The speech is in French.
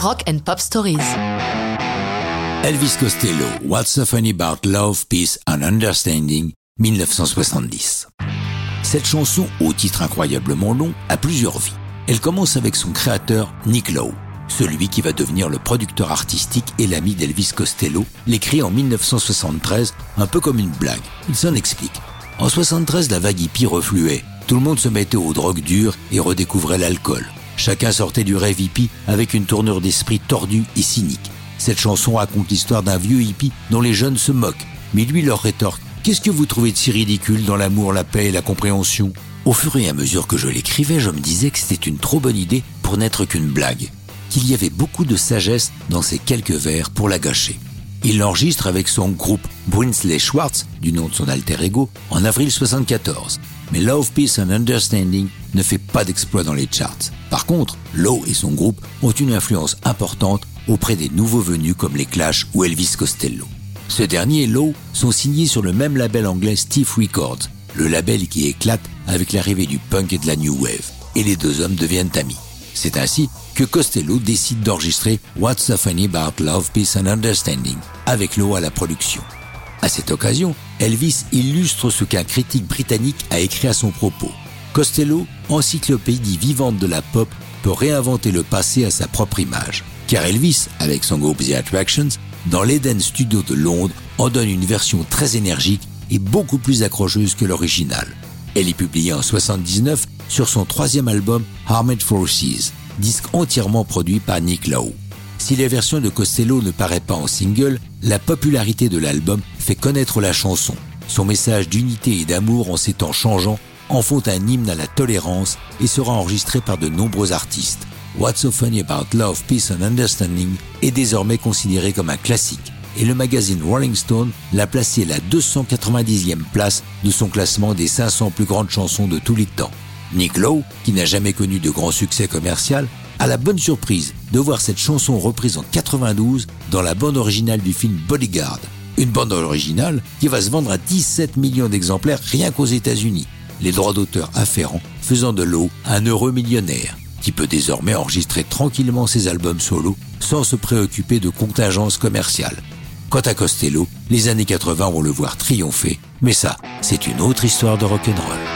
Rock and Pop Stories. Elvis Costello, What's so funny about love, peace and understanding, 1970. Cette chanson, au titre incroyablement long, a plusieurs vies. Elle commence avec son créateur, Nick Lowe, celui qui va devenir le producteur artistique et l'ami d'Elvis Costello, l'écrit en 1973, un peu comme une blague. Il s'en explique. En 73, la vague hippie refluait. Tout le monde se mettait aux drogues dures et redécouvrait l'alcool. Chacun sortait du rêve hippie avec une tournure d'esprit tordue et cynique. Cette chanson raconte l'histoire d'un vieux hippie dont les jeunes se moquent. Mais lui leur rétorque Qu'est-ce que vous trouvez de si ridicule dans l'amour, la paix et la compréhension? Au fur et à mesure que je l'écrivais, je me disais que c'était une trop bonne idée pour n'être qu'une blague, qu'il y avait beaucoup de sagesse dans ces quelques vers pour la gâcher. Il l'enregistre avec son groupe Brinsley Schwartz, du nom de son alter ego, en avril 74. Mais Love, Peace and Understanding ne fait pas d'exploit dans les charts. Par contre, Lowe et son groupe ont une influence importante auprès des nouveaux venus comme les Clash ou Elvis Costello. Ce dernier et Lowe sont signés sur le même label anglais Steve Records, le label qui éclate avec l'arrivée du punk et de la new wave. Et les deux hommes deviennent amis. C'est ainsi que Costello décide d'enregistrer What's so funny about love, peace and understanding avec Lowe à la production. À cette occasion, Elvis illustre ce qu'un critique britannique a écrit à son propos. Costello, encyclopédie vivante de la pop, peut réinventer le passé à sa propre image. Car Elvis, avec son groupe The Attractions, dans l'Eden Studio de Londres, en donne une version très énergique et beaucoup plus accrocheuse que l'original. Elle est publiée en 79 sur son troisième album Armed Forces, disque entièrement produit par Nick Lowe. Si la version de Costello ne paraît pas en single, la popularité de l'album fait connaître la chanson. Son message d'unité et d'amour en ces temps changeants en font un hymne à la tolérance et sera enregistré par de nombreux artistes. What's so funny about love, peace and understanding est désormais considéré comme un classique et le magazine Rolling Stone l'a placé à la 290e place de son classement des 500 plus grandes chansons de tous les temps. Nick Lowe, qui n'a jamais connu de grand succès commercial, a la bonne surprise de voir cette chanson reprise en 92 dans la bande originale du film Bodyguard. Une bande originale qui va se vendre à 17 millions d'exemplaires rien qu'aux États-Unis. Les droits d'auteur afférents faisant de Lowe un heureux millionnaire qui peut désormais enregistrer tranquillement ses albums solo sans se préoccuper de contingences commerciales. Quant à Costello, les années 80 vont le voir triompher, mais ça, c'est une autre histoire de rock'n'roll.